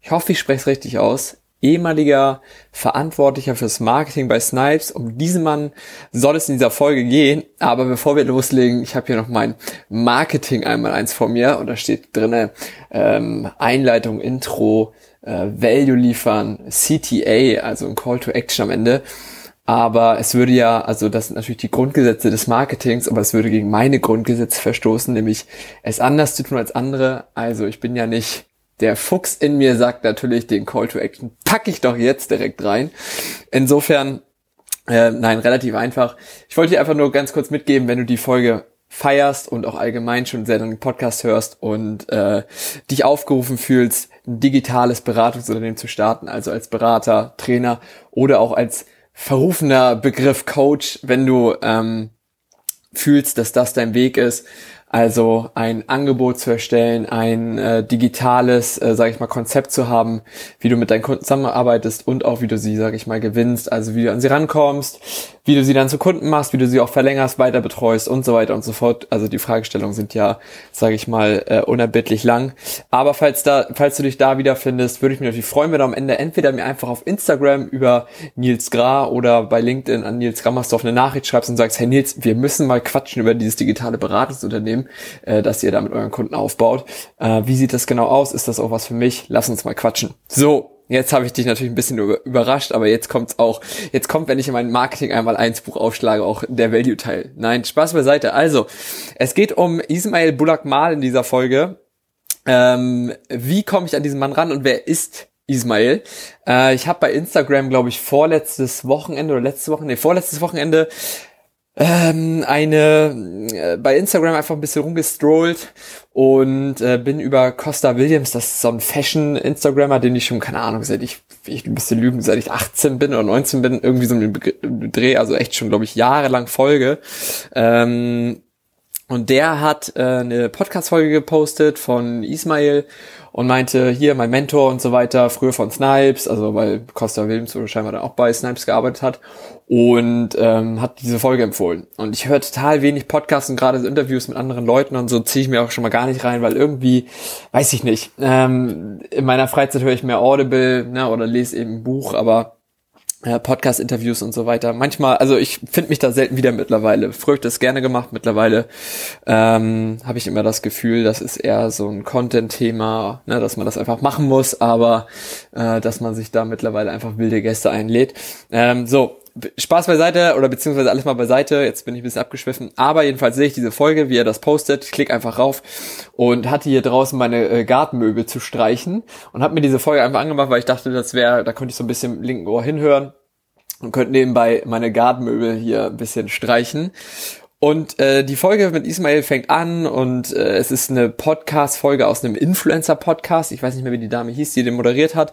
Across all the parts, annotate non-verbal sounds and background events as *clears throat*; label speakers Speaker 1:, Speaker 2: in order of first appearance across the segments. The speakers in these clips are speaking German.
Speaker 1: ich hoffe, ich spreche es richtig aus, ehemaliger Verantwortlicher fürs Marketing bei Snipes. Um diesen Mann soll es in dieser Folge gehen. Aber bevor wir loslegen, ich habe hier noch mein Marketing einmal eins vor mir und da steht drinne ähm, Einleitung, Intro, äh, Value liefern, CTA, also ein Call to Action am Ende. Aber es würde ja, also das sind natürlich die Grundgesetze des Marketings, aber es würde gegen meine Grundgesetze verstoßen, nämlich es anders zu tun als andere. Also ich bin ja nicht der Fuchs in mir sagt natürlich, den Call to Action packe ich doch jetzt direkt rein. Insofern, äh, nein, relativ einfach. Ich wollte dir einfach nur ganz kurz mitgeben, wenn du die Folge feierst und auch allgemein schon sehr den Podcast hörst und äh, dich aufgerufen fühlst, ein digitales Beratungsunternehmen zu starten, also als Berater, Trainer oder auch als verrufener Begriff Coach, wenn du ähm, fühlst, dass das dein Weg ist, also ein Angebot zu erstellen, ein äh, digitales, äh, sage ich mal, Konzept zu haben, wie du mit deinen Kunden zusammenarbeitest und auch wie du sie, sage ich mal, gewinnst, also wie du an sie rankommst, wie du sie dann zu Kunden machst, wie du sie auch verlängerst, weiter betreust und so weiter und so fort. Also die Fragestellungen sind ja, sage ich mal, äh, unerbittlich lang. Aber falls da, falls du dich da wiederfindest, würde ich mich natürlich freuen, wenn du am Ende entweder mir einfach auf Instagram über Nils Gra oder bei LinkedIn an Nils Grammersdorf eine Nachricht schreibst und sagst, hey Nils, wir müssen mal quatschen über dieses digitale Beratungsunternehmen Unternehmen, äh, dass ihr da mit euren Kunden aufbaut. Äh, wie sieht das genau aus? Ist das auch was für mich? Lass uns mal quatschen. So, Jetzt habe ich dich natürlich ein bisschen überrascht, aber jetzt kommt's auch. Jetzt kommt, wenn ich in mein Marketing einmal eins Buch aufschlage, auch der Value-Teil. Nein, Spaß beiseite. Also, es geht um Ismail Bulak Mal in dieser Folge. Ähm, wie komme ich an diesen Mann ran und wer ist Ismail? Äh, ich habe bei Instagram, glaube ich, vorletztes Wochenende oder letztes Wochenende, nee, vorletztes Wochenende ähm, eine äh, bei Instagram einfach ein bisschen rumgestrollt und äh, bin über Costa Williams, das ist so ein Fashion-Instagrammer, den ich schon, keine Ahnung, seit ich, ich ein bisschen lügen, seit ich 18 bin oder 19 bin, irgendwie so einen Dreh, also echt schon, glaube ich, jahrelang folge. Ähm, und der hat äh, eine Podcast-Folge gepostet von Ismail und meinte, hier mein Mentor und so weiter, früher von Snipes, also weil Costa oder scheinbar dann auch bei Snipes gearbeitet hat und ähm, hat diese Folge empfohlen. Und ich höre total wenig Podcasts und gerade Interviews mit anderen Leuten und so ziehe ich mir auch schon mal gar nicht rein, weil irgendwie, weiß ich nicht, ähm, in meiner Freizeit höre ich mehr Audible ne, oder lese eben ein Buch, aber Podcast-Interviews und so weiter. Manchmal, also ich finde mich da selten wieder mittlerweile. Früher habe ich das gerne gemacht, mittlerweile ähm, habe ich immer das Gefühl, das ist eher so ein Content-Thema, ne, dass man das einfach machen muss, aber äh, dass man sich da mittlerweile einfach wilde Gäste einlädt. Ähm, so, Spaß beiseite oder beziehungsweise alles mal beiseite. Jetzt bin ich ein bisschen abgeschwiffen. Aber jedenfalls sehe ich diese Folge, wie er das postet. Ich klicke einfach rauf und hatte hier draußen meine äh, Gartenmöbel zu streichen und habe mir diese Folge einfach angemacht, weil ich dachte, das wäre, da könnte ich so ein bisschen im linken Ohr hinhören und könnte nebenbei meine Gartenmöbel hier ein bisschen streichen. Und äh, die Folge mit Ismail fängt an und äh, es ist eine Podcast-Folge aus einem Influencer-Podcast. Ich weiß nicht mehr, wie die Dame hieß, die den moderiert hat.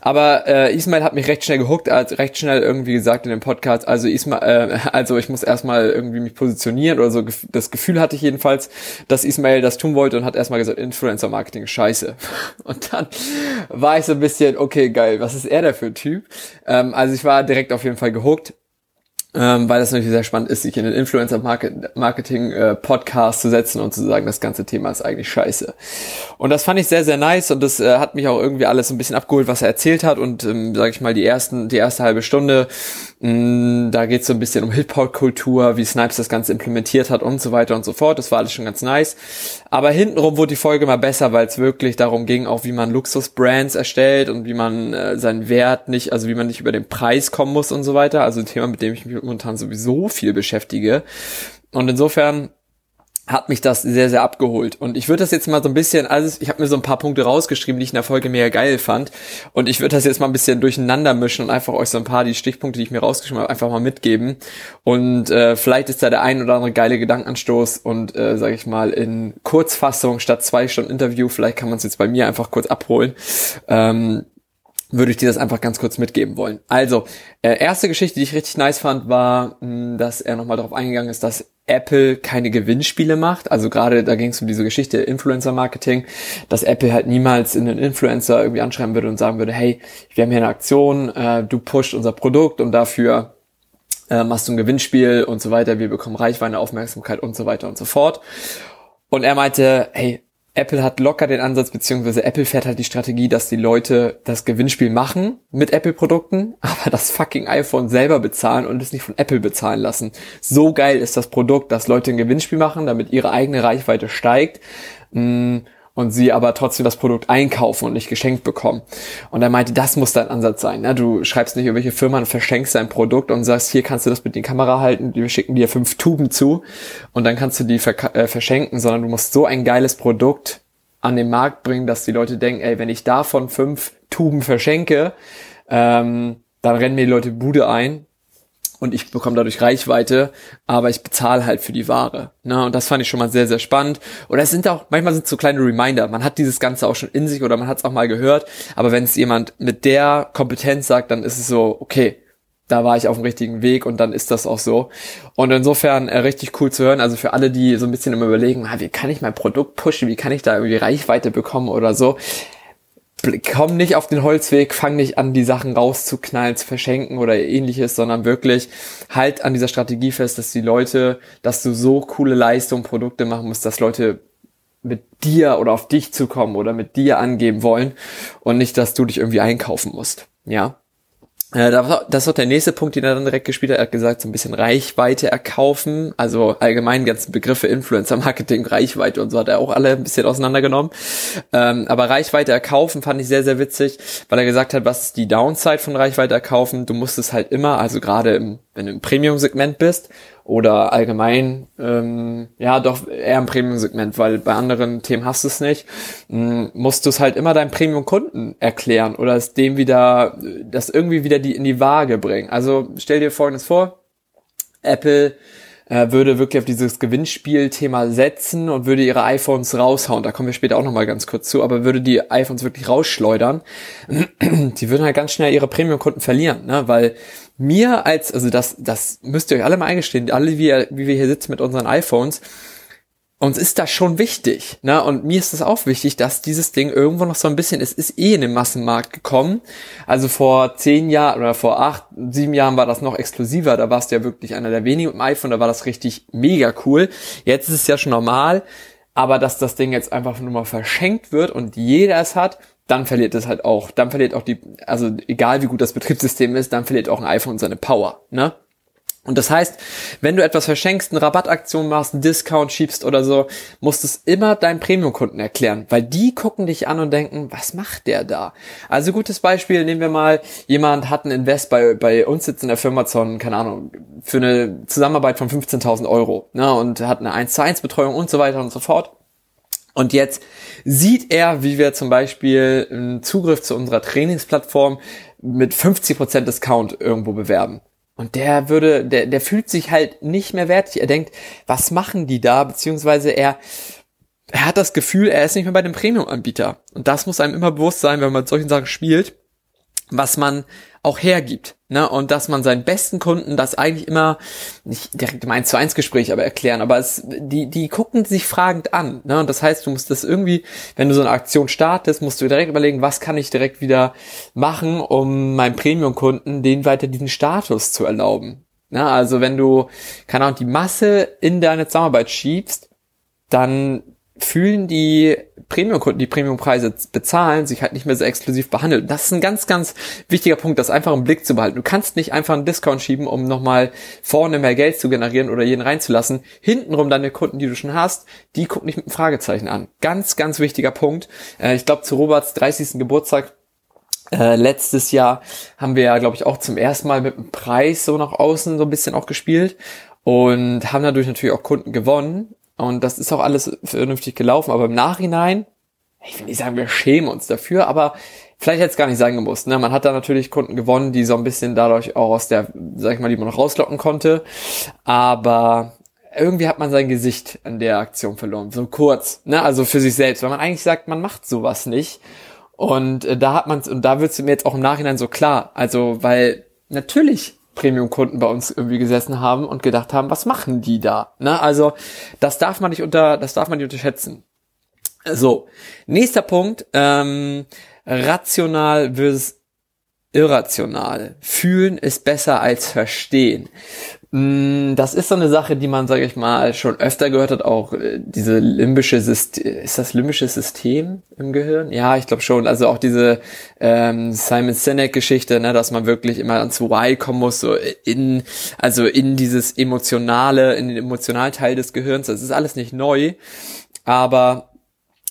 Speaker 1: Aber äh, Ismail hat mich recht schnell gehuckt, als recht schnell irgendwie gesagt in dem Podcast, also Ismail, äh, also ich muss erstmal irgendwie mich positionieren oder so. Das Gefühl hatte ich jedenfalls, dass Ismail das tun wollte und hat erstmal gesagt, Influencer-Marketing scheiße. *laughs* Und dann war ich so ein bisschen, okay, geil, was ist er da für ein Typ? Ähm, also ich war direkt auf jeden Fall gehuckt ähm, weil das natürlich sehr spannend ist, sich in den Influencer-Marketing-Podcast zu setzen und zu sagen, das ganze Thema ist eigentlich scheiße. Und das fand ich sehr, sehr nice und das äh, hat mich auch irgendwie alles ein bisschen abgeholt, was er erzählt hat und, ähm, sage ich mal, die ersten, die erste halbe Stunde, mh, mm, da geht es so ein bisschen um Hip-Hop-Kultur, wie Snipes das Ganze implementiert hat und so weiter und so fort. Das war alles schon ganz nice. Aber hintenrum wurde die Folge mal besser, weil es wirklich darum ging, auch wie man Luxus-Brands erstellt und wie man äh, seinen Wert nicht, also wie man nicht über den Preis kommen muss und so weiter. Also ein Thema, mit dem ich mich momentan sowieso viel beschäftige. Und insofern hat mich das sehr, sehr abgeholt. Und ich würde das jetzt mal so ein bisschen, also ich habe mir so ein paar Punkte rausgeschrieben, die ich in der Folge mega geil fand. Und ich würde das jetzt mal ein bisschen durcheinander mischen und einfach euch so ein paar die Stichpunkte, die ich mir rausgeschrieben habe, einfach mal mitgeben. Und äh, vielleicht ist da der ein oder andere geile Gedankenanstoß und äh, sage ich mal in Kurzfassung statt zwei Stunden Interview, vielleicht kann man es jetzt bei mir einfach kurz abholen. Ähm, würde ich dir das einfach ganz kurz mitgeben wollen. Also, äh, erste Geschichte, die ich richtig nice fand, war, mh, dass er nochmal darauf eingegangen ist, dass Apple keine Gewinnspiele macht. Also gerade da ging es um diese Geschichte Influencer-Marketing, dass Apple halt niemals in einen Influencer irgendwie anschreiben würde und sagen würde, hey, wir haben hier eine Aktion, äh, du pusht unser Produkt und dafür äh, machst du ein Gewinnspiel und so weiter, wir bekommen Reichweite, Aufmerksamkeit und so weiter und so fort. Und er meinte, hey, Apple hat locker den Ansatz, beziehungsweise Apple fährt halt die Strategie, dass die Leute das Gewinnspiel machen mit Apple-Produkten, *laughs* aber das fucking iPhone selber bezahlen und es nicht von Apple bezahlen lassen. So geil ist das Produkt, dass Leute ein Gewinnspiel machen, damit ihre eigene Reichweite steigt. Mm, und sie aber trotzdem das Produkt einkaufen und nicht geschenkt bekommen. Und er meinte, das muss dein Ansatz sein. Ne? Du schreibst nicht irgendwelche Firmen verschenkst dein Produkt und sagst, hier kannst du das mit die Kamera halten, wir schicken dir fünf Tuben zu und dann kannst du die äh, verschenken, sondern du musst so ein geiles Produkt an den Markt bringen, dass die Leute denken, ey, wenn ich davon fünf Tuben verschenke, ähm, dann rennen mir die Leute Bude ein und ich bekomme dadurch Reichweite, aber ich bezahle halt für die Ware. Ne? Und das fand ich schon mal sehr, sehr spannend. Oder es sind auch, manchmal sind es so kleine Reminder. Man hat dieses Ganze auch schon in sich oder man hat es auch mal gehört. Aber wenn es jemand mit der Kompetenz sagt, dann ist es so, okay, da war ich auf dem richtigen Weg und dann ist das auch so. Und insofern äh, richtig cool zu hören. Also für alle, die so ein bisschen immer überlegen, ah, wie kann ich mein Produkt pushen, wie kann ich da irgendwie Reichweite bekommen oder so komm nicht auf den Holzweg, fang nicht an, die Sachen rauszuknallen, zu verschenken oder ähnliches, sondern wirklich halt an dieser Strategie fest, dass die Leute, dass du so coole Leistungen, Produkte machen musst, dass Leute mit dir oder auf dich zukommen oder mit dir angeben wollen und nicht, dass du dich irgendwie einkaufen musst. Ja. Äh, das ist auch der nächste Punkt, den er dann direkt gespielt hat. Er hat gesagt, so ein bisschen Reichweite erkaufen. Also allgemein ganzen Begriffe Influencer-Marketing, Reichweite und so hat er auch alle ein bisschen auseinandergenommen. Ähm, aber Reichweite erkaufen fand ich sehr, sehr witzig, weil er gesagt hat, was ist die Downside von Reichweite erkaufen? Du musst es halt immer, also gerade wenn du im Premium-Segment bist oder allgemein, ähm, ja, doch eher im Premium-Segment, weil bei anderen Themen hast du es nicht, ähm, musst du es halt immer deinem Premium-Kunden erklären oder es dem wieder, das irgendwie wieder die in die Waage bringen. Also stell dir Folgendes vor, Apple äh, würde wirklich auf dieses Gewinnspiel-Thema setzen und würde ihre iPhones raushauen. Da kommen wir später auch nochmal ganz kurz zu, aber würde die iPhones wirklich rausschleudern, *clears throat* die würden halt ganz schnell ihre Premium-Kunden verlieren, ne? weil mir als, also das, das müsst ihr euch alle mal eingestehen, alle wie, wie wir hier sitzen mit unseren iPhones, uns ist das schon wichtig, ne? Und mir ist es auch wichtig, dass dieses Ding irgendwo noch so ein bisschen, es ist eh in den Massenmarkt gekommen. Also vor zehn Jahren oder vor acht, sieben Jahren war das noch exklusiver. Da warst du ja wirklich einer der wenigen mit dem iPhone, da war das richtig mega cool. Jetzt ist es ja schon normal, aber dass das Ding jetzt einfach nur mal verschenkt wird und jeder es hat, dann verliert es halt auch, dann verliert auch die, also egal wie gut das Betriebssystem ist, dann verliert auch ein iPhone seine Power, ne? Und das heißt, wenn du etwas verschenkst, eine Rabattaktion machst, einen Discount schiebst oder so, musst du es immer deinen Premium-Kunden erklären, weil die gucken dich an und denken, was macht der da? Also gutes Beispiel, nehmen wir mal, jemand hat ein Invest bei, bei uns sitzt in der Firma Zon, keine Ahnung, für eine Zusammenarbeit von 15.000 Euro, ne, und hat eine 1 zu 1 Betreuung und so weiter und so fort. Und jetzt sieht er, wie wir zum Beispiel einen Zugriff zu unserer Trainingsplattform mit 50% Discount irgendwo bewerben. Und der würde, der, der fühlt sich halt nicht mehr wertig. Er denkt, was machen die da? Beziehungsweise er, er hat das Gefühl, er ist nicht mehr bei dem Premium-Anbieter. Und das muss einem immer bewusst sein, wenn man mit solchen Sachen spielt, was man auch hergibt. Ne? Und dass man seinen besten Kunden das eigentlich immer, nicht direkt im 1 zu 1 Gespräch aber erklären, aber es, die, die gucken sich fragend an. Ne? Und das heißt, du musst das irgendwie, wenn du so eine Aktion startest, musst du direkt überlegen, was kann ich direkt wieder machen, um meinem Premium-Kunden den weiter diesen Status zu erlauben. Ne? Also wenn du, keine Ahnung, die Masse in deine Zusammenarbeit schiebst, dann fühlen die Premium-Kunden, die Premium-Preise bezahlen, sich halt nicht mehr so exklusiv behandeln. Das ist ein ganz, ganz wichtiger Punkt, das einfach im Blick zu behalten. Du kannst nicht einfach einen Discount schieben, um nochmal vorne mehr Geld zu generieren oder jeden reinzulassen. Hintenrum deine Kunden, die du schon hast, die gucken nicht mit einem Fragezeichen an. Ganz, ganz wichtiger Punkt. Äh, ich glaube, zu Roberts 30. Geburtstag äh, letztes Jahr haben wir ja, glaube ich, auch zum ersten Mal mit dem Preis so nach außen so ein bisschen auch gespielt und haben dadurch natürlich auch Kunden gewonnen. Und das ist auch alles vernünftig gelaufen. Aber im Nachhinein, ich will nicht sagen, wir schämen uns dafür, aber vielleicht hätte es gar nicht sein gemusst. Ne? Man hat da natürlich Kunden gewonnen, die so ein bisschen dadurch auch aus der, sag ich mal, die man noch rauslocken konnte. Aber irgendwie hat man sein Gesicht an der Aktion verloren. So kurz. Ne? Also für sich selbst. Weil man eigentlich sagt, man macht sowas nicht. Und äh, da hat man und da wird es mir jetzt auch im Nachhinein so klar. Also, weil natürlich Premium-Kunden bei uns irgendwie gesessen haben und gedacht haben, was machen die da? Ne? Also, das darf man nicht unter, das darf man nicht unterschätzen. So, nächster Punkt, ähm, rational versus irrational. Fühlen ist besser als verstehen. Mm, das ist so eine Sache, die man, sage ich mal, schon öfter gehört hat, auch äh, diese limbische System, ist das limbische System im Gehirn? Ja, ich glaube schon. Also auch diese ähm, Simon Sinek-Geschichte, ne, dass man wirklich immer ans Why kommen muss, so in, also in dieses emotionale, in den emotionalen Teil des Gehirns. Das ist alles nicht neu, aber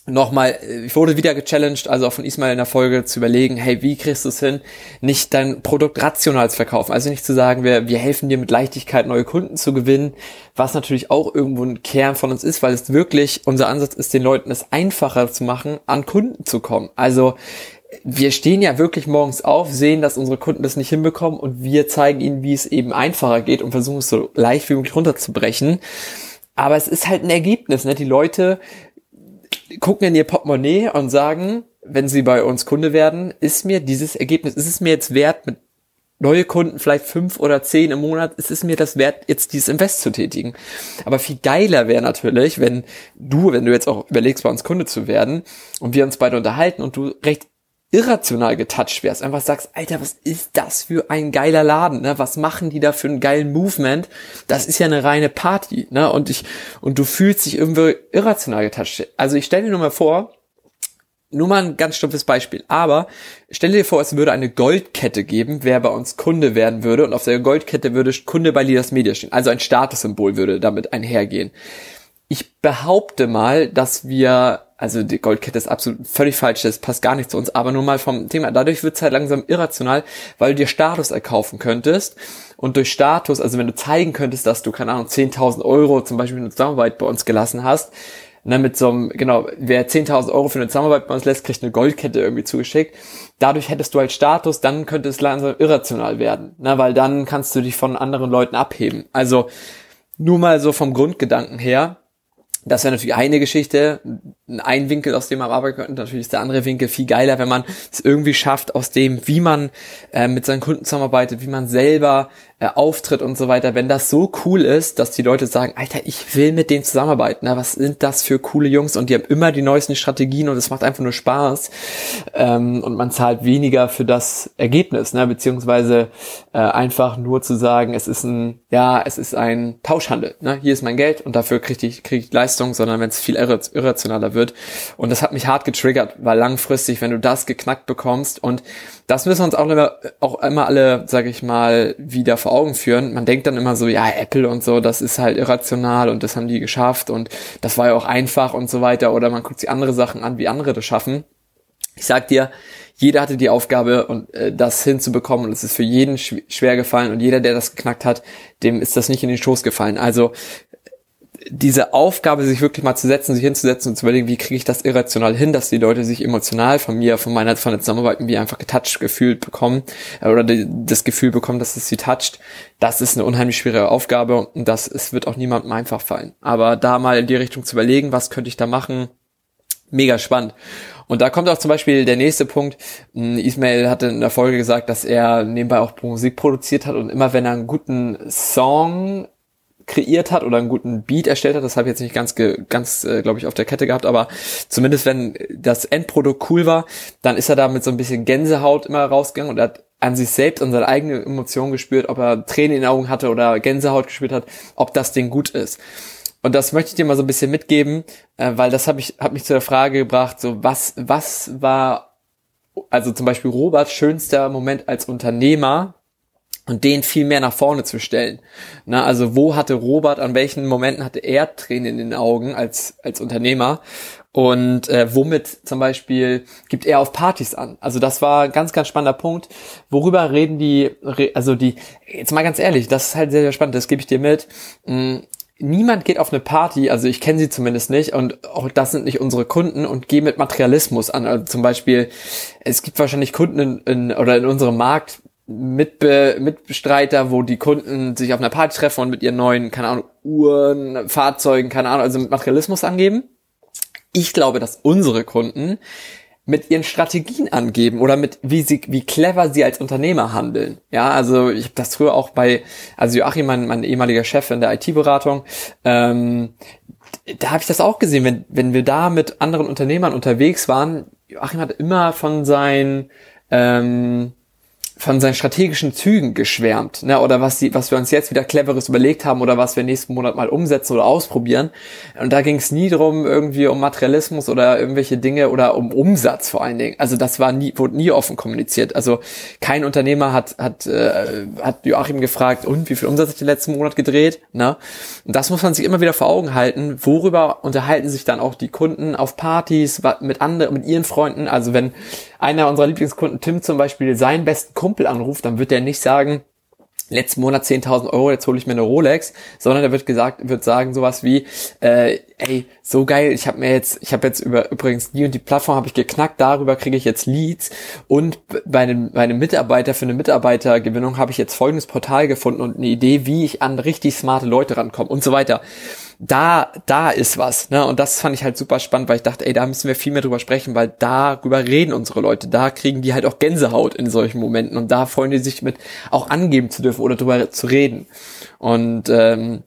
Speaker 1: nochmal, äh, ich wurde wieder gechallenged, also auch von Ismail in der Folge zu überlegen, hey, wie kriegst du es hin, nicht dein Produkt rational zu verkaufen? Also nicht zu sagen, wir, wir helfen dir mit Leichtigkeit neue Kunden zu gewinnen, was natürlich auch irgendwo ein Kern von uns ist, weil es wirklich unser Ansatz ist, den Leuten es einfacher zu machen, an Kunden zu kommen. Also wir stehen ja wirklich morgens auf, sehen, dass unsere Kunden das nicht hinbekommen und wir zeigen ihnen, wie es eben einfacher geht und versuchen es so leicht wie möglich runterzubrechen. Aber es ist halt ein Ergebnis, ne? Die Leute gucken in ihr Portemonnaie und sagen, wenn sie bei uns Kunde werden, ist mir dieses Ergebnis, ist es mir jetzt wert, mit neue Kunden, vielleicht fünf oder zehn im Monat, ist es mir das wert, jetzt dieses Invest zu tätigen. Aber viel geiler wäre natürlich, wenn du, wenn du jetzt auch überlegst, bei uns Kunde zu werden und wir uns beide unterhalten und du recht irrational getoucht wärst, einfach sagst, Alter, was ist das für ein geiler Laden, ne? Was machen die da für einen geilen Movement? Das ist ja eine reine Party, ne? Und ich und du fühlst dich irgendwie irrational getoucht. Also ich stell dir nur mal vor, nur mal ein ganz stumpfes Beispiel, aber stell dir vor, es würde eine Goldkette geben, wer bei uns Kunde werden würde und auf der Goldkette würde Kunde bei Leaders Media stehen, also ein Statussymbol würde damit einhergehen. Ich behaupte mal, dass wir also die Goldkette ist absolut völlig falsch, das passt gar nicht zu uns, aber nur mal vom Thema. Dadurch wird es halt langsam irrational, weil du dir Status erkaufen könntest und durch Status, also wenn du zeigen könntest, dass du, keine Ahnung, 10.000 Euro zum Beispiel eine Zusammenarbeit bei uns gelassen hast, ne, mit so einem, genau, wer 10.000 Euro für eine Zusammenarbeit bei uns lässt, kriegt eine Goldkette irgendwie zugeschickt. Dadurch hättest du halt Status, dann könnte es langsam irrational werden, ne, weil dann kannst du dich von anderen Leuten abheben. Also, nur mal so vom Grundgedanken her, das wäre natürlich eine Geschichte, ein Winkel, aus dem man arbeiten könnte. Natürlich ist der andere Winkel viel geiler, wenn man es irgendwie schafft, aus dem, wie man äh, mit seinen Kunden zusammenarbeitet, wie man selber äh, auftritt und so weiter. Wenn das so cool ist, dass die Leute sagen, Alter, ich will mit denen zusammenarbeiten. Na, was sind das für coole Jungs? Und die haben immer die neuesten Strategien und es macht einfach nur Spaß. Ähm, und man zahlt weniger für das Ergebnis, ne? beziehungsweise äh, einfach nur zu sagen, es ist ein, ja, es ist ein Tauschhandel. Ne? Hier ist mein Geld und dafür kriege ich, krieg ich Leistung, sondern wenn es viel irrationaler wird, wird. Und das hat mich hart getriggert, weil langfristig, wenn du das geknackt bekommst und das müssen wir uns auch immer, auch immer alle, sage ich mal, wieder vor Augen führen. Man denkt dann immer so, ja, Apple und so, das ist halt irrational und das haben die geschafft und das war ja auch einfach und so weiter. Oder man guckt sich andere Sachen an, wie andere das schaffen. Ich sag dir, jeder hatte die Aufgabe und äh, das hinzubekommen und es ist für jeden schwer gefallen und jeder, der das geknackt hat, dem ist das nicht in den Schoß gefallen. Also diese Aufgabe, sich wirklich mal zu setzen, sich hinzusetzen und zu überlegen, wie kriege ich das irrational hin, dass die Leute sich emotional von mir, von meiner, von der Zusammenarbeit wie einfach getoucht gefühlt bekommen äh, oder die, das Gefühl bekommen, dass es sie toucht, das ist eine unheimlich schwere Aufgabe und das es wird auch niemandem einfach fallen. Aber da mal in die Richtung zu überlegen, was könnte ich da machen, mega spannend. Und da kommt auch zum Beispiel der nächste Punkt. Hm, Ismail hatte in der Folge gesagt, dass er nebenbei auch Musik produziert hat und immer wenn er einen guten Song kreiert hat oder einen guten Beat erstellt hat. Das habe ich jetzt nicht ganz, ganz äh, glaube ich, auf der Kette gehabt, aber zumindest wenn das Endprodukt cool war, dann ist er da mit so ein bisschen Gänsehaut immer rausgegangen und hat an sich selbst und seine eigene Emotion gespürt, ob er Tränen in den Augen hatte oder Gänsehaut gespürt hat, ob das Ding gut ist. Und das möchte ich dir mal so ein bisschen mitgeben, äh, weil das habe ich hat mich zu der Frage gebracht, so was was war also zum Beispiel Roberts schönster Moment als Unternehmer und den viel mehr nach vorne zu stellen. Na, also wo hatte Robert, an welchen Momenten hatte er Tränen in den Augen als, als Unternehmer und äh, womit zum Beispiel gibt er auf Partys an. Also das war ein ganz, ganz spannender Punkt. Worüber reden die, also die, jetzt mal ganz ehrlich, das ist halt sehr, sehr spannend, das gebe ich dir mit. Mm, niemand geht auf eine Party, also ich kenne sie zumindest nicht und auch das sind nicht unsere Kunden und gehen mit Materialismus an. Also zum Beispiel, es gibt wahrscheinlich Kunden in, in, oder in unserem Markt, Mitbe Mitbestreiter, wo die Kunden sich auf einer Party treffen und mit ihren neuen, keine Ahnung, Uhren, Fahrzeugen, keine Ahnung, also mit Materialismus angeben. Ich glaube, dass unsere Kunden mit ihren Strategien angeben oder mit wie sie wie clever sie als Unternehmer handeln. Ja, also ich habe das früher auch bei also Joachim, mein, mein ehemaliger Chef in der IT-Beratung, ähm, da habe ich das auch gesehen, wenn wenn wir da mit anderen Unternehmern unterwegs waren. Joachim hat immer von seinen ähm, von seinen strategischen Zügen geschwärmt, ne, oder was die, was wir uns jetzt wieder cleveres überlegt haben oder was wir nächsten Monat mal umsetzen oder ausprobieren. Und da ging es nie drum irgendwie um Materialismus oder irgendwelche Dinge oder um Umsatz vor allen Dingen. Also das war nie, wurde nie offen kommuniziert. Also kein Unternehmer hat hat äh, hat Joachim gefragt, und wie viel Umsatz hat den letzten Monat gedreht, ne? Und das muss man sich immer wieder vor Augen halten. Worüber unterhalten sich dann auch die Kunden auf Partys mit anderen, mit ihren Freunden? Also wenn einer unserer Lieblingskunden, Tim zum Beispiel, seinen besten Kumpel anruft, dann wird der nicht sagen, letzten Monat 10.000 Euro, jetzt hole ich mir eine Rolex, sondern er wird gesagt, wird sagen sowas wie, äh, ey, so geil, ich habe mir jetzt, ich habe jetzt über übrigens die und die Plattform habe ich geknackt, darüber kriege ich jetzt Leads und bei einem, bei einem Mitarbeiter für eine Mitarbeitergewinnung habe ich jetzt folgendes Portal gefunden und eine Idee, wie ich an richtig smarte Leute rankomme und so weiter da, da ist was, ne? Und das fand ich halt super spannend, weil ich dachte, ey, da müssen wir viel mehr drüber sprechen, weil darüber reden unsere Leute, da kriegen die halt auch Gänsehaut in solchen Momenten und da freuen die sich mit auch angeben zu dürfen oder drüber zu reden. Und ähm,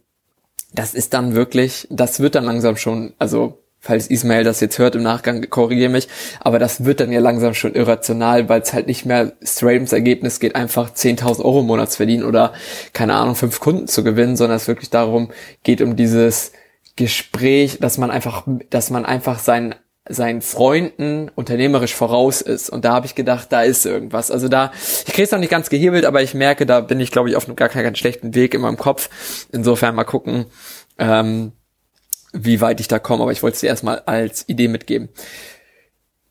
Speaker 1: das ist dann wirklich, das wird dann langsam schon, also falls Ismail das jetzt hört im Nachgang, korrigiere mich, aber das wird dann ja langsam schon irrational, weil es halt nicht mehr straight ums Ergebnis geht, einfach 10.000 Euro im Monat zu verdienen oder, keine Ahnung, fünf Kunden zu gewinnen, sondern es wirklich darum geht, um dieses Gespräch, dass man einfach, dass man einfach seinen seinen Freunden unternehmerisch voraus ist. Und da habe ich gedacht, da ist irgendwas. Also da, ich kriege es noch nicht ganz gehebelt, aber ich merke, da bin ich, glaube ich, auf einem gar keinen schlechten Weg in meinem Kopf. Insofern mal gucken, ähm, wie weit ich da komme, aber ich wollte es dir erstmal als Idee mitgeben.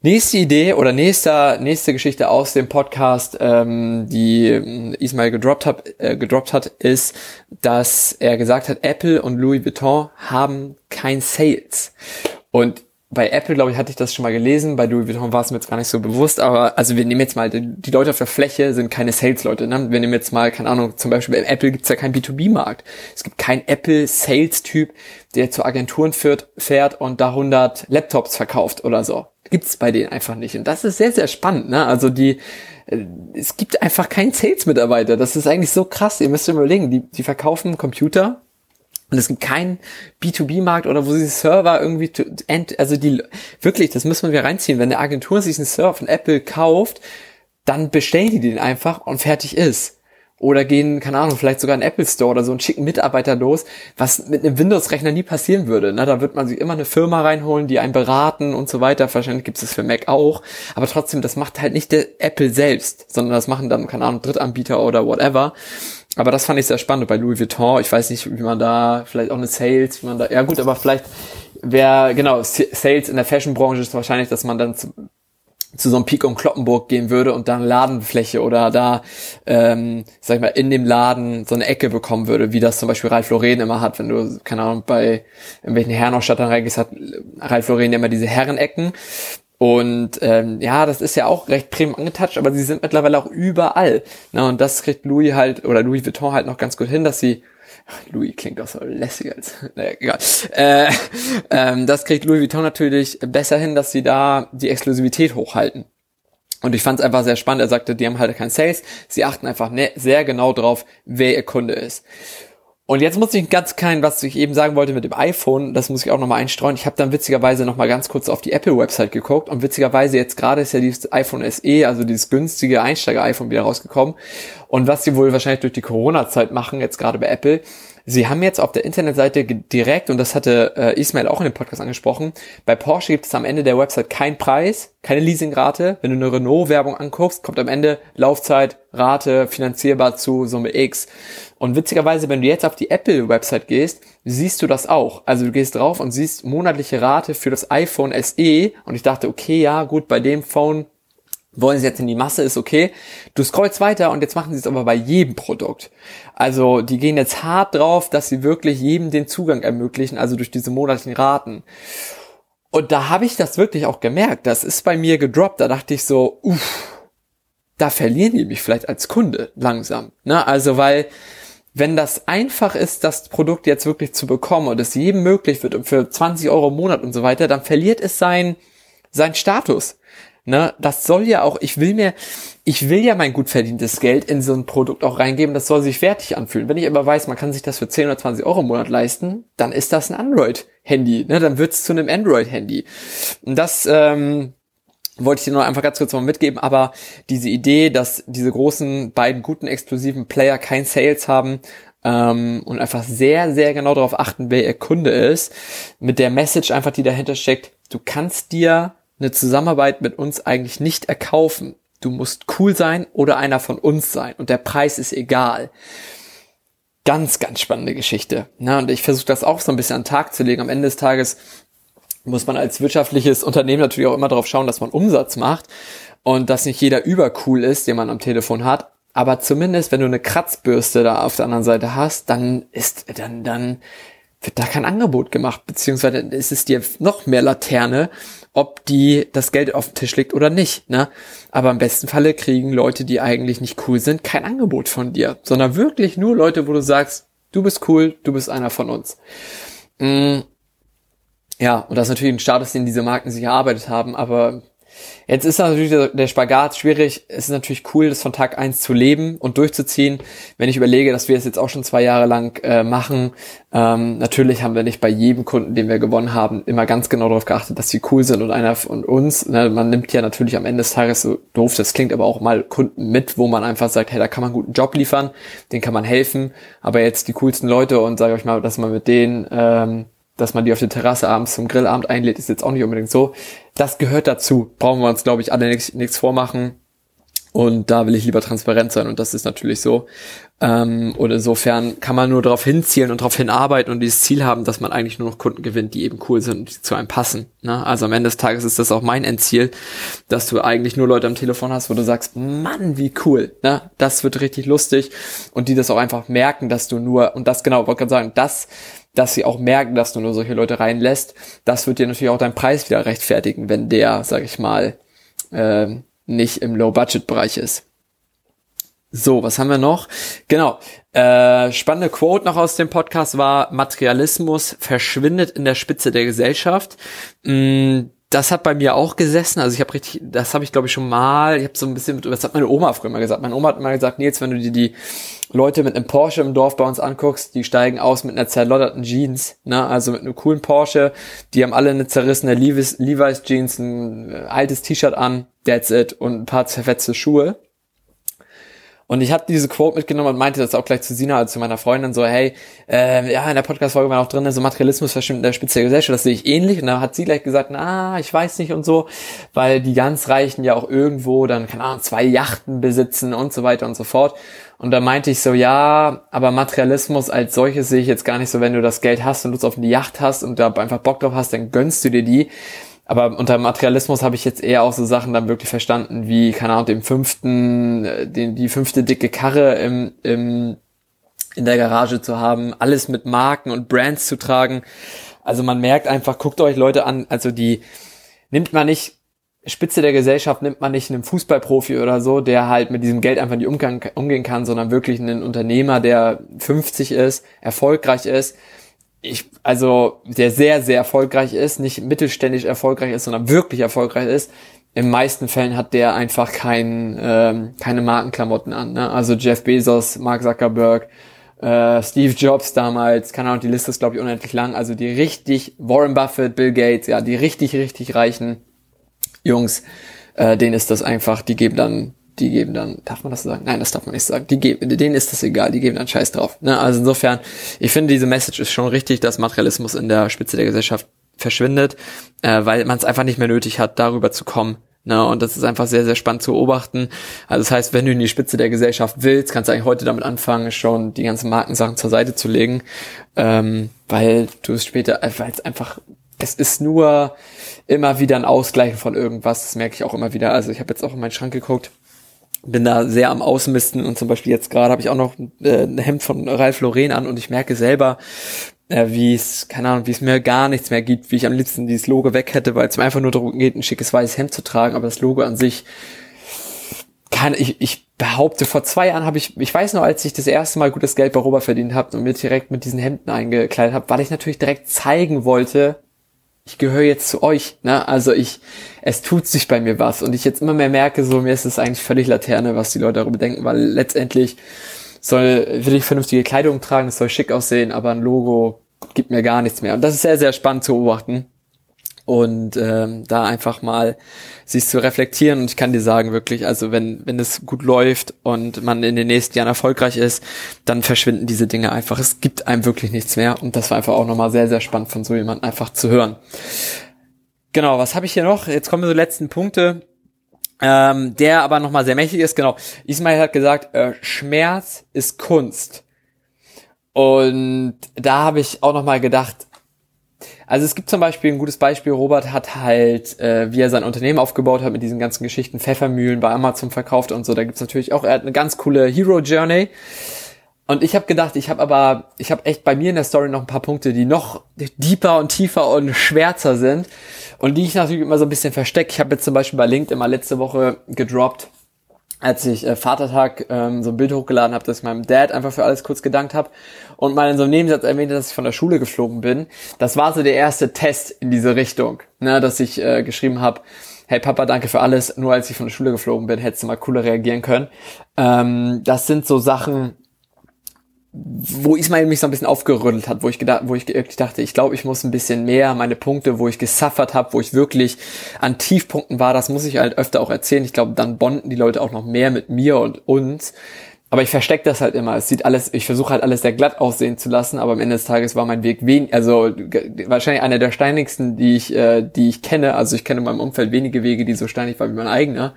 Speaker 1: Nächste Idee oder nächster, nächste Geschichte aus dem Podcast, ähm, die Ismail gedroppt hat, äh, gedroppt hat, ist, dass er gesagt hat, Apple und Louis Vuitton haben kein Sales. Und bei Apple, glaube ich, hatte ich das schon mal gelesen, bei Louis Vuitton war es mir jetzt gar nicht so bewusst, aber also wir nehmen jetzt mal, die Leute auf der Fläche sind keine Sales-Leute, ne? Wir nehmen jetzt mal, keine Ahnung, zum Beispiel bei Apple gibt's ja keinen B2B-Markt. Es gibt keinen Apple-Sales-Typ, der zu Agenturen führt, fährt und da 100 Laptops verkauft oder so. Gibt's bei denen einfach nicht. Und das ist sehr, sehr spannend, ne? Also die, äh, es gibt einfach keinen Sales-Mitarbeiter. Das ist eigentlich so krass. Ihr müsst überlegen, die, die verkaufen Computer, und es gibt keinen B2B-Markt oder wo sie Server irgendwie, also die, wirklich, das müssen wir reinziehen. Wenn eine Agentur sich einen Server von Apple kauft, dann bestellen die den einfach und fertig ist. Oder gehen, keine Ahnung, vielleicht sogar in Apple Store oder so und schicken Mitarbeiter los, was mit einem Windows-Rechner nie passieren würde. Na, da wird man sich immer eine Firma reinholen, die einen beraten und so weiter. Wahrscheinlich gibt es das für Mac auch. Aber trotzdem, das macht halt nicht der Apple selbst, sondern das machen dann, keine Ahnung, Drittanbieter oder whatever. Aber das fand ich sehr spannend bei Louis Vuitton. Ich weiß nicht, wie man da, vielleicht auch eine Sales, wie man da, ja gut, aber vielleicht wäre, genau, Sales in der Fashion-Branche ist wahrscheinlich, dass man dann zu, zu so einem Peak um Kloppenburg gehen würde und dann Ladenfläche oder da, ähm, sag ich mal, in dem Laden so eine Ecke bekommen würde, wie das zum Beispiel Ralf Lauren immer hat, wenn du, keine Ahnung, bei irgendwelchen Herrenausstattern reingehst, hat Ralf Lauren immer diese Herrenecken und ähm, ja, das ist ja auch recht premium angetouched, aber sie sind mittlerweile auch überall. Na, und das kriegt Louis halt, oder Louis Vuitton halt noch ganz gut hin, dass sie Louis klingt auch so lässig als, *laughs* naja, egal. Äh, ähm, das kriegt Louis Vuitton natürlich besser hin, dass sie da die Exklusivität hochhalten. Und ich fand es einfach sehr spannend. Er sagte, die haben halt kein Sales. Sie achten einfach ne sehr genau drauf, wer ihr Kunde ist. Und jetzt muss ich ganz klein, was ich eben sagen wollte mit dem iPhone, das muss ich auch nochmal einstreuen. Ich habe dann witzigerweise nochmal ganz kurz auf die Apple-Website geguckt und witzigerweise jetzt gerade ist ja dieses iPhone SE, also dieses günstige Einsteiger-iPhone wieder rausgekommen. Und was sie wohl wahrscheinlich durch die Corona-Zeit machen, jetzt gerade bei Apple, Sie haben jetzt auf der Internetseite direkt, und das hatte äh, Ismail auch in dem Podcast angesprochen, bei Porsche gibt es am Ende der Website keinen Preis, keine Leasingrate. Wenn du eine Renault-Werbung anguckst, kommt am Ende Laufzeit, Rate, finanzierbar zu Summe X. Und witzigerweise, wenn du jetzt auf die Apple-Website gehst, siehst du das auch. Also du gehst drauf und siehst monatliche Rate für das iPhone SE. Und ich dachte, okay, ja, gut, bei dem Phone wollen sie jetzt in die Masse, ist okay. Du scrollst weiter und jetzt machen sie es aber bei jedem Produkt. Also die gehen jetzt hart drauf, dass sie wirklich jedem den Zugang ermöglichen, also durch diese monatlichen Raten. Und da habe ich das wirklich auch gemerkt. Das ist bei mir gedroppt. Da dachte ich so, uff, da verlieren die mich vielleicht als Kunde langsam. Ne? Also weil wenn das einfach ist, das Produkt jetzt wirklich zu bekommen und es jedem möglich wird und für 20 Euro im Monat und so weiter, dann verliert es sein, sein Status. Ne, das soll ja auch, ich will mir, ich will ja mein gut verdientes Geld in so ein Produkt auch reingeben, das soll sich fertig anfühlen. Wenn ich aber weiß, man kann sich das für 10 oder 20 Euro im Monat leisten, dann ist das ein Android-Handy, ne, dann wird es zu einem Android-Handy. Und das, ähm, wollte ich dir noch einfach ganz kurz mal mitgeben, aber diese Idee, dass diese großen beiden guten exklusiven Player kein Sales haben ähm, und einfach sehr, sehr genau darauf achten, wer ihr Kunde ist, mit der Message einfach, die dahinter steckt, du kannst dir eine Zusammenarbeit mit uns eigentlich nicht erkaufen. Du musst cool sein oder einer von uns sein und der Preis ist egal. Ganz, ganz spannende Geschichte. Na, und ich versuche das auch so ein bisschen an den Tag zu legen. Am Ende des Tages muss man als wirtschaftliches Unternehmen natürlich auch immer darauf schauen, dass man Umsatz macht und dass nicht jeder übercool ist, den man am Telefon hat. Aber zumindest, wenn du eine Kratzbürste da auf der anderen Seite hast, dann ist, dann, dann wird da kein Angebot gemacht, beziehungsweise ist es dir noch mehr Laterne, ob die das Geld auf dem Tisch liegt oder nicht. Ne? Aber im besten Falle kriegen Leute, die eigentlich nicht cool sind, kein Angebot von dir, sondern wirklich nur Leute, wo du sagst, du bist cool, du bist einer von uns. Mm. Ja, und das ist natürlich ein Status, den diese Marken sich erarbeitet haben, aber Jetzt ist natürlich der, Spagat schwierig. Es ist natürlich cool, das von Tag eins zu leben und durchzuziehen. Wenn ich überlege, dass wir es jetzt auch schon zwei Jahre lang äh, machen, ähm, natürlich haben wir nicht bei jedem Kunden, den wir gewonnen haben, immer ganz genau darauf geachtet, dass sie cool sind und einer von uns. Ne, man nimmt ja natürlich am Ende des Tages so doof, das klingt aber auch mal Kunden mit, wo man einfach sagt, hey, da kann man einen guten Job liefern, den kann man helfen. Aber jetzt die coolsten Leute und sage ich mal, dass man mit denen ähm, dass man die auf die Terrasse abends zum Grillabend einlädt, ist jetzt auch nicht unbedingt so. Das gehört dazu. Brauchen wir uns, glaube ich, alle nichts vormachen. Und da will ich lieber transparent sein und das ist natürlich so. Ähm, und insofern kann man nur darauf hinzielen und darauf hinarbeiten und dieses Ziel haben, dass man eigentlich nur noch Kunden gewinnt, die eben cool sind und die zu einem passen. Ne? Also am Ende des Tages ist das auch mein Endziel, dass du eigentlich nur Leute am Telefon hast, wo du sagst, Mann, wie cool, ne? das wird richtig lustig und die das auch einfach merken, dass du nur, und das genau, wollte gerade sagen, das dass sie auch merken, dass du nur solche Leute reinlässt, das wird dir natürlich auch deinen Preis wieder rechtfertigen, wenn der, sag ich mal, äh, nicht im Low-Budget-Bereich ist. So, was haben wir noch? Genau. Äh, spannende Quote noch aus dem Podcast war, Materialismus verschwindet in der Spitze der Gesellschaft. Mm, das hat bei mir auch gesessen. Also ich habe richtig, das habe ich glaube ich schon mal, ich habe so ein bisschen, das hat meine Oma früher mal gesagt. Meine Oma hat mal gesagt, Nils, wenn du dir die Leute mit einem Porsche im Dorf bei uns anguckst, die steigen aus mit einer zerlodderten Jeans, ne, also mit einem coolen Porsche, die haben alle eine zerrissene Levi's, Levi's Jeans, ein äh, altes T-Shirt an, that's it, und ein paar zerfetzte Schuhe. Und ich habe diese Quote mitgenommen und meinte das auch gleich zu Sina, also zu meiner Freundin, so, hey, äh, ja, in der Podcast-Folge war auch drin, so Materialismus verschwindet in der Spitze der Gesellschaft, das sehe ich ähnlich. Und da hat sie gleich gesagt, na, ich weiß nicht und so, weil die ganz Reichen ja auch irgendwo dann, keine Ahnung, zwei Yachten besitzen und so weiter und so fort. Und da meinte ich so, ja, aber Materialismus als solches sehe ich jetzt gar nicht so, wenn du das Geld hast und du es auf eine Yacht hast und da einfach Bock drauf hast, dann gönnst du dir die. Aber unter Materialismus habe ich jetzt eher auch so Sachen dann wirklich verstanden, wie, keine Ahnung, dem fünften, äh, den, die fünfte dicke Karre im, im, in der Garage zu haben, alles mit Marken und Brands zu tragen. Also man merkt einfach, guckt euch Leute an, also die nimmt man nicht, Spitze der Gesellschaft nimmt man nicht einen Fußballprofi oder so, der halt mit diesem Geld einfach nicht umgehen kann, sondern wirklich einen Unternehmer, der 50 ist, erfolgreich ist, ich, also der sehr, sehr erfolgreich ist, nicht mittelständisch erfolgreich ist, sondern wirklich erfolgreich ist, in meisten Fällen hat der einfach kein, ähm, keine Markenklamotten an. Ne? Also Jeff Bezos, Mark Zuckerberg, äh, Steve Jobs damals, keine Ahnung, die Liste ist glaube ich unendlich lang. Also die richtig, Warren Buffett, Bill Gates, ja, die richtig, richtig reichen Jungs, äh, denen ist das einfach, die geben dann die geben dann, darf man das sagen? Nein, das darf man nicht sagen. Die geben, denen ist das egal, die geben dann Scheiß drauf. Ne? Also insofern, ich finde diese Message ist schon richtig, dass Materialismus in der Spitze der Gesellschaft verschwindet, äh, weil man es einfach nicht mehr nötig hat, darüber zu kommen. Ne? Und das ist einfach sehr, sehr spannend zu beobachten. Also das heißt, wenn du in die Spitze der Gesellschaft willst, kannst du eigentlich heute damit anfangen, schon die ganzen Markensachen zur Seite zu legen, ähm, weil du es später, weil es einfach, es ist nur immer wieder ein Ausgleichen von irgendwas, das merke ich auch immer wieder. Also ich habe jetzt auch in meinen Schrank geguckt, bin da sehr am Ausmisten und zum Beispiel jetzt gerade habe ich auch noch äh, ein Hemd von Ralph Lauren an und ich merke selber, äh, wie es, keine Ahnung, wie es mir gar nichts mehr gibt, wie ich am liebsten dieses Logo weg hätte, weil es mir einfach nur darum geht, ein schickes weißes Hemd zu tragen, aber das Logo an sich kann ich, ich behaupte, vor zwei Jahren habe ich, ich weiß noch, als ich das erste Mal gutes Geld bei Robert verdient habe und mir direkt mit diesen Hemden eingekleidet habe, weil ich natürlich direkt zeigen wollte, ich gehöre jetzt zu euch, ne? Also ich, es tut sich bei mir was und ich jetzt immer mehr merke, so mir ist es eigentlich völlig Laterne, was die Leute darüber denken, weil letztendlich soll, will ich vernünftige Kleidung tragen, es soll schick aussehen, aber ein Logo gibt mir gar nichts mehr. Und das ist sehr, sehr spannend zu beobachten und ähm, da einfach mal sich zu reflektieren und ich kann dir sagen wirklich, also wenn wenn es gut läuft und man in den nächsten Jahren erfolgreich ist, dann verschwinden diese Dinge einfach. Es gibt einem wirklich nichts mehr und das war einfach auch nochmal sehr sehr spannend von so jemandem einfach zu hören. Genau, was habe ich hier noch? Jetzt kommen so letzten Punkte, ähm, der aber nochmal sehr mächtig ist. Genau, Ismail hat gesagt, äh, Schmerz ist Kunst. Und da habe ich auch nochmal gedacht, also es gibt zum Beispiel ein gutes Beispiel, Robert hat halt, äh, wie er sein Unternehmen aufgebaut hat mit diesen ganzen Geschichten, Pfeffermühlen bei Amazon verkauft und so, da gibt's natürlich auch, er hat eine ganz coole Hero Journey. Und ich habe gedacht, ich habe aber, ich habe echt bei mir in der Story noch ein paar Punkte, die noch deeper und tiefer und schwärzer sind und die ich natürlich immer so ein bisschen verstecke. Ich habe jetzt zum Beispiel bei LinkedIn mal letzte Woche gedroppt, als ich äh, Vatertag ähm, so ein Bild hochgeladen habe, dass ich meinem Dad einfach für alles kurz gedankt habe und mal in so einem Nebensatz erwähnte, dass ich von der Schule geflogen bin. Das war so der erste Test in diese Richtung, ne, dass ich äh, geschrieben habe, hey Papa, danke für alles, nur als ich von der Schule geflogen bin, hättest du mal cooler reagieren können. Ähm, das sind so Sachen, wo Ismail mich so ein bisschen aufgerüttelt hat, wo ich gedacht, wo ich wirklich dachte, ich glaube, ich muss ein bisschen mehr meine Punkte, wo ich gesuffert habe, wo ich wirklich an Tiefpunkten war, das muss ich halt öfter auch erzählen. Ich glaube, dann bonden die Leute auch noch mehr mit mir und uns, aber ich verstecke das halt immer. Es sieht alles, ich versuche halt alles sehr glatt aussehen zu lassen, aber am Ende des Tages war mein Weg wenig, also wahrscheinlich einer der steinigsten, die ich, äh, die ich kenne. Also ich kenne in meinem Umfeld wenige Wege, die so steinig waren wie mein eigener.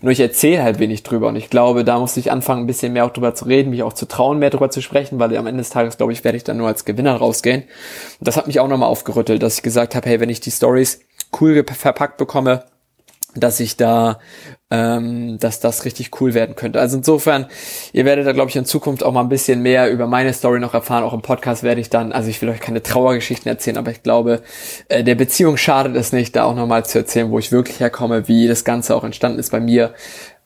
Speaker 1: Nur ich erzähle halt wenig drüber und ich glaube, da musste ich anfangen, ein bisschen mehr auch drüber zu reden, mich auch zu trauen, mehr drüber zu sprechen, weil am Ende des Tages, glaube ich, werde ich dann nur als Gewinner rausgehen. Und das hat mich auch nochmal aufgerüttelt, dass ich gesagt habe, hey, wenn ich die Stories cool verpackt bekomme, dass ich da, ähm, dass das richtig cool werden könnte. Also insofern, ihr werdet da, glaube ich, in Zukunft auch mal ein bisschen mehr über meine Story noch erfahren. Auch im Podcast werde ich dann, also ich will euch keine Trauergeschichten erzählen, aber ich glaube, äh, der Beziehung schadet es nicht, da auch nochmal zu erzählen, wo ich wirklich herkomme, wie das Ganze auch entstanden ist bei mir.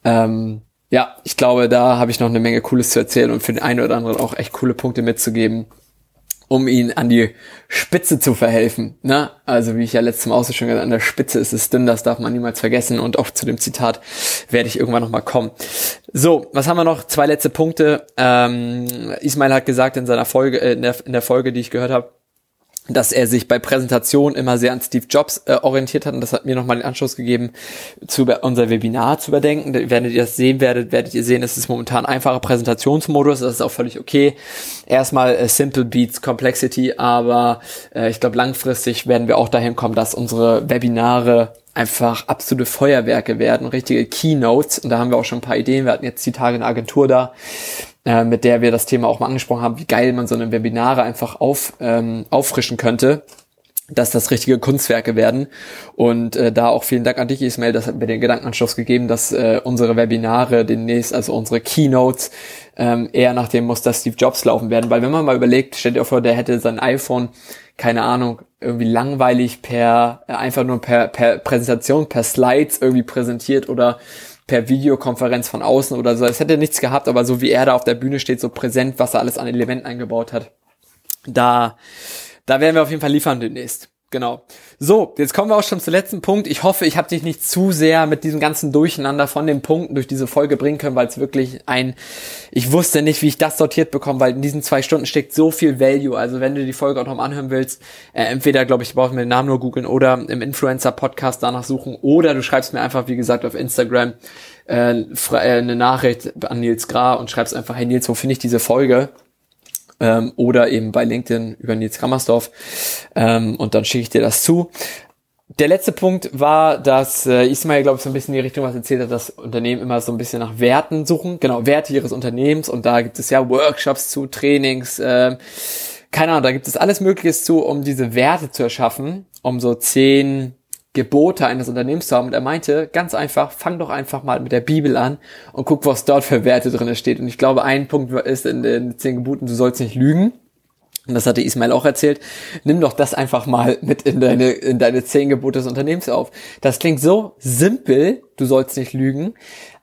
Speaker 1: Ähm, ja, ich glaube, da habe ich noch eine Menge Cooles zu erzählen und für den einen oder anderen auch echt coole Punkte mitzugeben um ihn an die Spitze zu verhelfen. Ne? Also wie ich ja letztes Mal schon gesagt an der Spitze ist es dünn, das darf man niemals vergessen und auch zu dem Zitat werde ich irgendwann nochmal kommen. So, was haben wir noch? Zwei letzte Punkte. Ähm, Ismail hat gesagt in seiner Folge, äh, in, der, in der Folge, die ich gehört habe, dass er sich bei Präsentationen immer sehr an Steve Jobs äh, orientiert hat und das hat mir nochmal den Anschluss gegeben, zu unser Webinar zu überdenken. Wenn ihr das sehen werdet, werdet ihr sehen, es ist momentan einfacher Präsentationsmodus, das ist auch völlig okay. Erstmal äh, Simple Beats Complexity, aber äh, ich glaube langfristig werden wir auch dahin kommen, dass unsere Webinare einfach absolute Feuerwerke werden, richtige Keynotes und da haben wir auch schon ein paar Ideen. Wir hatten jetzt die Tage eine Agentur da, äh, mit der wir das Thema auch mal angesprochen haben, wie geil man so eine Webinare einfach auf, ähm, auffrischen könnte dass das richtige Kunstwerke werden. Und äh, da auch vielen Dank an dich, Ismail, das hat mir den Gedankenanschluss gegeben, dass äh, unsere Webinare demnächst, also unsere Keynotes, ähm, eher nach dem Muster Steve Jobs laufen werden. Weil wenn man mal überlegt, stellt ihr vor, der hätte sein iPhone, keine Ahnung, irgendwie langweilig per, äh, einfach nur per, per Präsentation, per Slides irgendwie präsentiert oder per Videokonferenz von außen oder so. Es hätte nichts gehabt, aber so wie er da auf der Bühne steht, so präsent, was er alles an Elementen eingebaut hat, da, da werden wir auf jeden Fall liefern demnächst. Genau. So, jetzt kommen wir auch schon zum letzten Punkt. Ich hoffe, ich habe dich nicht zu sehr mit diesem ganzen Durcheinander von den Punkten durch diese Folge bringen können, weil es wirklich ein, ich wusste nicht, wie ich das sortiert bekomme, weil in diesen zwei Stunden steckt so viel Value. Also wenn du die Folge auch noch mal anhören willst, äh, entweder, glaube ich, brauchst du mir den Namen nur googeln oder im Influencer-Podcast danach suchen oder du schreibst mir einfach, wie gesagt, auf Instagram äh, äh eine Nachricht an Nils Gra und schreibst einfach, hey Nils, wo finde ich diese Folge? Ähm, oder eben bei LinkedIn über Nils Kammersdorf. Ähm, und dann schicke ich dir das zu. Der letzte Punkt war, dass äh, Ismail, glaube ich, so ein bisschen in die Richtung was erzählt hat, dass Unternehmen immer so ein bisschen nach Werten suchen, genau, Werte ihres Unternehmens. Und da gibt es ja Workshops zu, Trainings, äh, keine Ahnung, da gibt es alles Mögliche zu, um diese Werte zu erschaffen, um so zehn Gebote eines Unternehmens zu haben. Und er meinte, ganz einfach, fang doch einfach mal mit der Bibel an und guck, was dort für Werte drin steht. Und ich glaube, ein Punkt ist in den zehn Geboten, du sollst nicht lügen. Und das hatte Ismail auch erzählt. Nimm doch das einfach mal mit in deine, in deine zehn Gebote des Unternehmens auf. Das klingt so simpel, du sollst nicht lügen.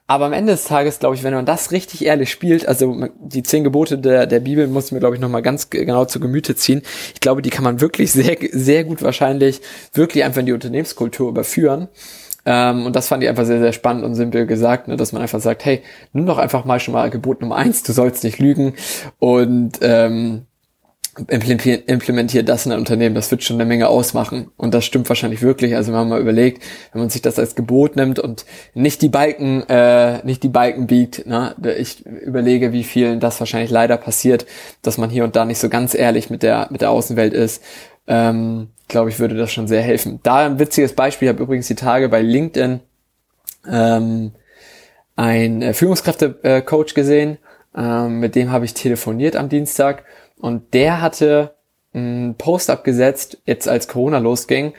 Speaker 1: Aber am Ende des Tages, glaube ich, wenn man das richtig ehrlich spielt, also die zehn Gebote der, der Bibel muss mir, glaube ich, nochmal ganz genau zu Gemüte ziehen. Ich glaube, die kann man wirklich sehr, sehr gut wahrscheinlich wirklich einfach in die Unternehmenskultur überführen. Ähm, und das fand ich einfach sehr, sehr spannend und simpel gesagt, ne, dass man einfach sagt, hey, nimm doch einfach mal schon mal Gebot Nummer eins, du sollst nicht lügen. Und ähm, implementiert, das in ein Unternehmen, das wird schon eine Menge ausmachen. Und das stimmt wahrscheinlich wirklich. Also wenn man mal überlegt, wenn man sich das als Gebot nimmt und nicht die Balken, äh, nicht die Balken biegt, ne? ich überlege, wie vielen das wahrscheinlich leider passiert, dass man hier und da nicht so ganz ehrlich mit der, mit der Außenwelt ist. Ähm, glaube ich, würde das schon sehr helfen. Da ein witziges Beispiel, ich habe übrigens die Tage bei LinkedIn ähm, ein äh, Führungskräfte-Coach gesehen, ähm, mit dem habe ich telefoniert am Dienstag und der hatte einen Post abgesetzt, jetzt als Corona losging,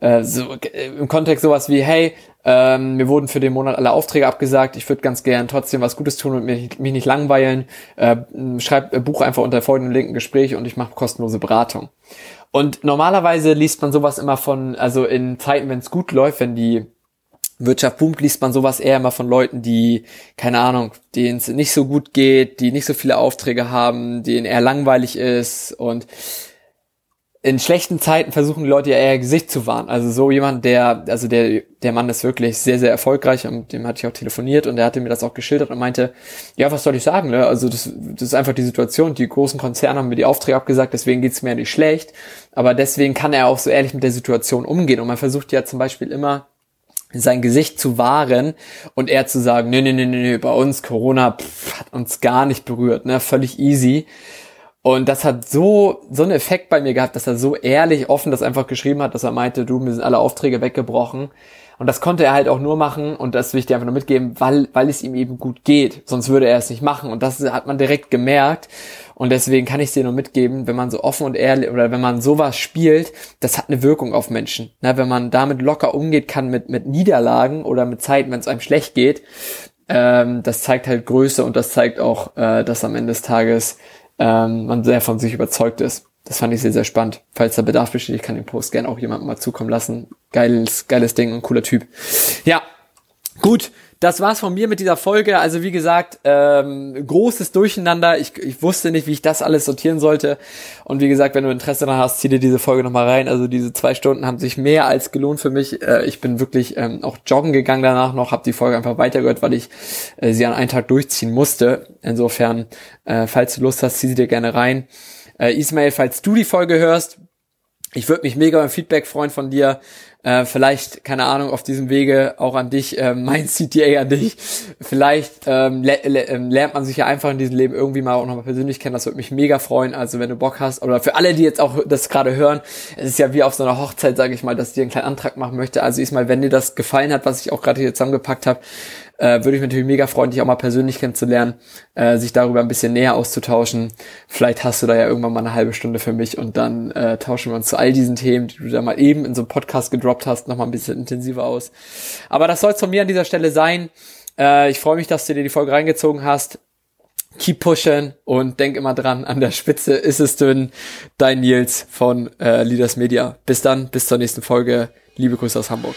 Speaker 1: äh, so, äh, im Kontext sowas wie, hey, ähm, mir wurden für den Monat alle Aufträge abgesagt, ich würde ganz gern trotzdem was Gutes tun und mich, mich nicht langweilen, äh, schreib, äh, buch einfach unter folgendem linken Gespräch und ich mache kostenlose Beratung. Und normalerweise liest man sowas immer von, also in Zeiten, wenn es gut läuft, wenn die Wirtschaft boomt, liest man sowas eher immer von Leuten, die, keine Ahnung, denen es nicht so gut geht, die nicht so viele Aufträge haben, denen eher langweilig ist und in schlechten Zeiten versuchen die Leute ja eher Gesicht zu wahren. Also so jemand, der, also der, der Mann ist wirklich sehr, sehr erfolgreich und dem hatte ich auch telefoniert und der hatte mir das auch geschildert und meinte, ja, was soll ich sagen, ne? Also das, das ist einfach die Situation. Die großen Konzerne haben mir die Aufträge abgesagt, deswegen geht's mir ja nicht schlecht. Aber deswegen kann er auch so ehrlich mit der Situation umgehen. Und man versucht ja zum Beispiel immer, sein Gesicht zu wahren und er zu sagen, nee, nee, nee, nee, bei uns Corona pff, hat uns gar nicht berührt, ne, völlig easy. Und das hat so, so einen Effekt bei mir gehabt, dass er so ehrlich, offen das einfach geschrieben hat, dass er meinte, du, mir sind alle Aufträge weggebrochen. Und das konnte er halt auch nur machen, und das will ich dir einfach nur mitgeben, weil, weil es ihm eben gut geht. Sonst würde er es nicht machen. Und das hat man direkt gemerkt. Und deswegen kann ich es dir nur mitgeben, wenn man so offen und ehrlich oder wenn man sowas spielt, das hat eine Wirkung auf Menschen. Na, wenn man damit locker umgeht kann mit, mit Niederlagen oder mit Zeiten, wenn es einem schlecht geht, ähm, das zeigt halt Größe und das zeigt auch, äh, dass am Ende des Tages ähm, man sehr von sich überzeugt ist. Das fand ich sehr, sehr spannend. Falls da Bedarf besteht, ich kann den Post gerne auch jemandem mal zukommen lassen. Geiles, geiles Ding und cooler Typ. Ja, gut das war's von mir mit dieser Folge. Also wie gesagt, ähm, großes Durcheinander. Ich, ich wusste nicht, wie ich das alles sortieren sollte. Und wie gesagt, wenn du Interesse daran hast, zieh dir diese Folge nochmal rein. Also diese zwei Stunden haben sich mehr als gelohnt für mich. Äh, ich bin wirklich ähm, auch joggen gegangen danach noch, habe die Folge einfach weitergehört, weil ich äh, sie an einem Tag durchziehen musste. Insofern, äh, falls du Lust hast, zieh sie dir gerne rein. Äh, Ismail, falls du die Folge hörst, ich würde mich mega beim Feedback freuen von dir. Äh, vielleicht, keine Ahnung, auf diesem Wege auch an dich, äh, *laughs* mein CTA an dich. Vielleicht ähm, le le ähm, lernt man sich ja einfach in diesem Leben irgendwie mal auch nochmal persönlich kennen. Das würde mich mega freuen. Also wenn du Bock hast, oder für alle, die jetzt auch das gerade hören, es ist ja wie auf so einer Hochzeit, sage ich mal, dass ich dir einen kleinen Antrag machen möchte. Also ist mal, wenn dir das gefallen hat, was ich auch gerade hier zusammengepackt habe, äh, würde ich mich natürlich mega freuen, dich auch mal persönlich kennenzulernen, äh, sich darüber ein bisschen näher auszutauschen. Vielleicht hast du da ja irgendwann mal eine halbe Stunde für mich und dann äh, tauschen wir uns zu all diesen Themen, die du da mal eben in so einem Podcast gedroppt hast, nochmal ein bisschen intensiver aus. Aber das soll es von mir an dieser Stelle sein. Äh, ich freue mich, dass du dir die Folge reingezogen hast. Keep pushing und denk immer dran, an der Spitze ist es dünn. Dein Nils von äh, Leaders Media. Bis dann, bis zur nächsten Folge. Liebe Grüße aus Hamburg.